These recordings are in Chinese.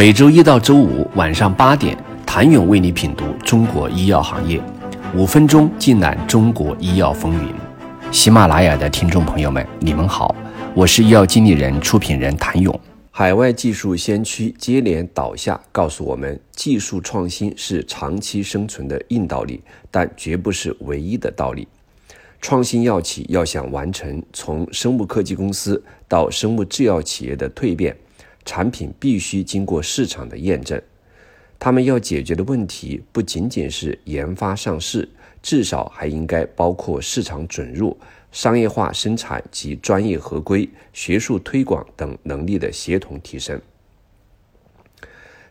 每周一到周五晚上八点，谭勇为你品读中国医药行业，五分钟尽览中国医药风云。喜马拉雅的听众朋友们，你们好，我是医药经理人、出品人谭勇。海外技术先驱接连倒下，告诉我们，技术创新是长期生存的硬道理，但绝不是唯一的道理。创新药企要想完成从生物科技公司到生物制药企业的蜕变。产品必须经过市场的验证，他们要解决的问题不仅仅是研发上市，至少还应该包括市场准入、商业化生产及专业合规、学术推广等能力的协同提升。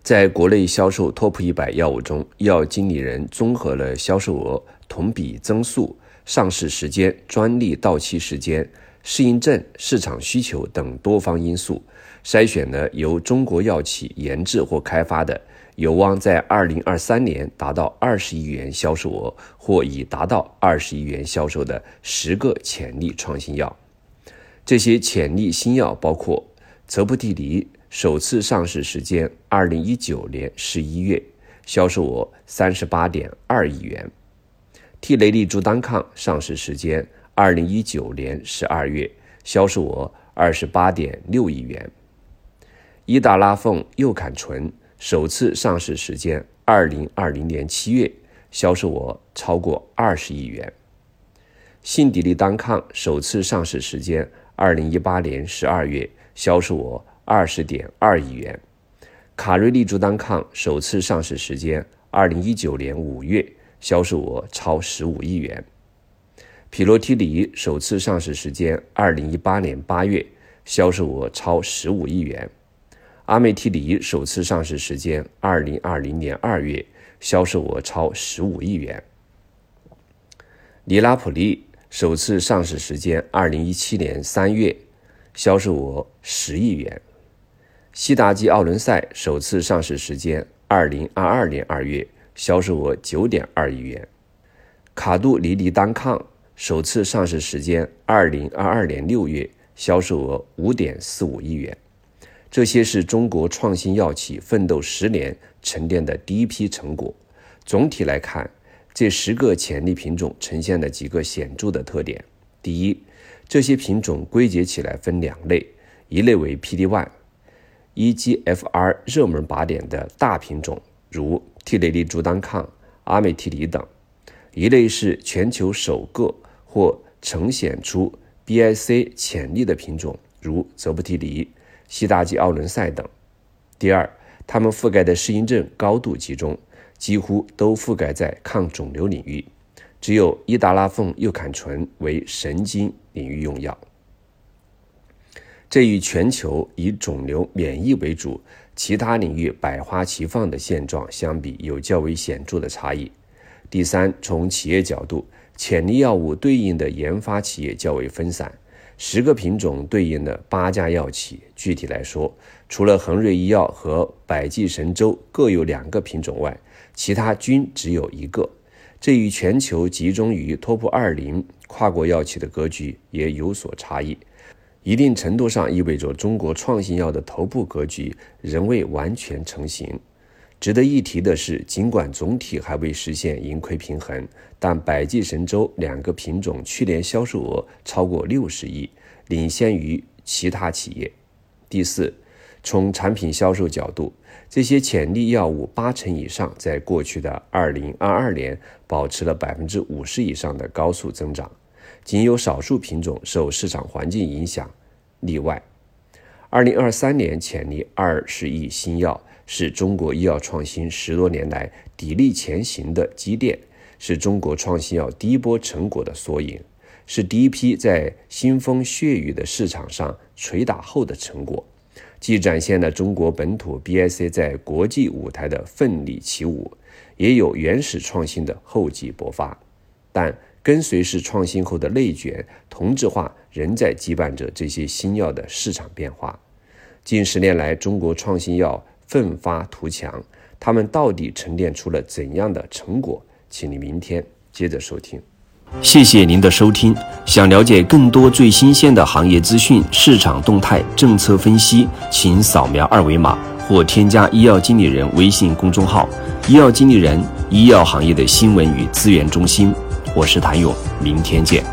在国内销售 TOP 一百药物中，药经理人综合了销售额、同比增速、上市时间、专利到期时间、适应症、市场需求等多方因素。筛选了由中国药企研制或开发的，有望在二零二三年达到二十亿元销售额或已达到二十亿元销售的十个潜力创新药。这些潜力新药包括泽布替尼，首次上市时间二零一九年十一月，销售额三十八点二亿元；替雷利珠单抗上市时间二零一九年十二月，销售额二十八点六亿元。伊达拉凤右坎醇首次上市时间二零二零年七月，销售额超过二十亿元。信迪利单抗首次上市时间二零一八年十二月，销售额二十点二亿元。卡瑞利珠单抗首次上市时间二零一九年五月，销售额超十五亿元。匹洛替尼首次上市时间二零一八年八月，销售额超十五亿元。阿美替尼首次上市时间二零二零年二月，销售额超十五亿元。尼拉普利首次上市时间二零一七年三月，销售额十亿元。西达基奥伦赛首次上市时间二零二二年二月，销售额九点二亿元。卡杜尼尼单抗首次上市时间二零二二年六月，销售额五点四五亿元。这些是中国创新药企奋斗十年沉淀的第一批成果。总体来看，这十个潜力品种呈现了几个显著的特点：第一，这些品种归结起来分两类，一类为 PD-1、EGFR 热门靶点的大品种，如替雷利珠单抗、阿美替尼等；一类是全球首个或呈现出 BIC 潜力的品种，如泽布替尼。西达基奥伦赛等。第二，它们覆盖的适应症高度集中，几乎都覆盖在抗肿瘤领域，只有伊达拉凤右坎醇为神经领域用药。这与全球以肿瘤免疫为主、其他领域百花齐放的现状相比，有较为显著的差异。第三，从企业角度，潜力药物对应的研发企业较为分散。十个品种对应的八家药企，具体来说，除了恒瑞医药和百济神州各有两个品种外，其他均只有一个。这与全球集中于 TOP 二零跨国药企的格局也有所差异，一定程度上意味着中国创新药的头部格局仍未完全成型。值得一提的是，尽管总体还未实现盈亏平衡，但百济神州两个品种去年销售额超过六十亿，领先于其他企业。第四，从产品销售角度，这些潜力药物八成以上在过去的二零二二年保持了百分之五十以上的高速增长，仅有少数品种受市场环境影响例外。二零二三年潜力二十亿新药。是中国医药创新十多年来砥砺前行的积淀，是中国创新药第一波成果的缩影，是第一批在腥风血雨的市场上捶打后的成果，既展现了中国本土 BIC 在国际舞台的奋力起舞，也有原始创新的厚积薄发。但跟随式创新后的内卷同质化仍在羁绊着这些新药的市场变化。近十年来，中国创新药。奋发图强，他们到底沉淀出了怎样的成果？请你明天接着收听。谢谢您的收听。想了解更多最新鲜的行业资讯、市场动态、政策分析，请扫描二维码。或添加医药经理人微信公众号“医药经理人”医药行业的新闻与资源中心。我是谭勇，明天见。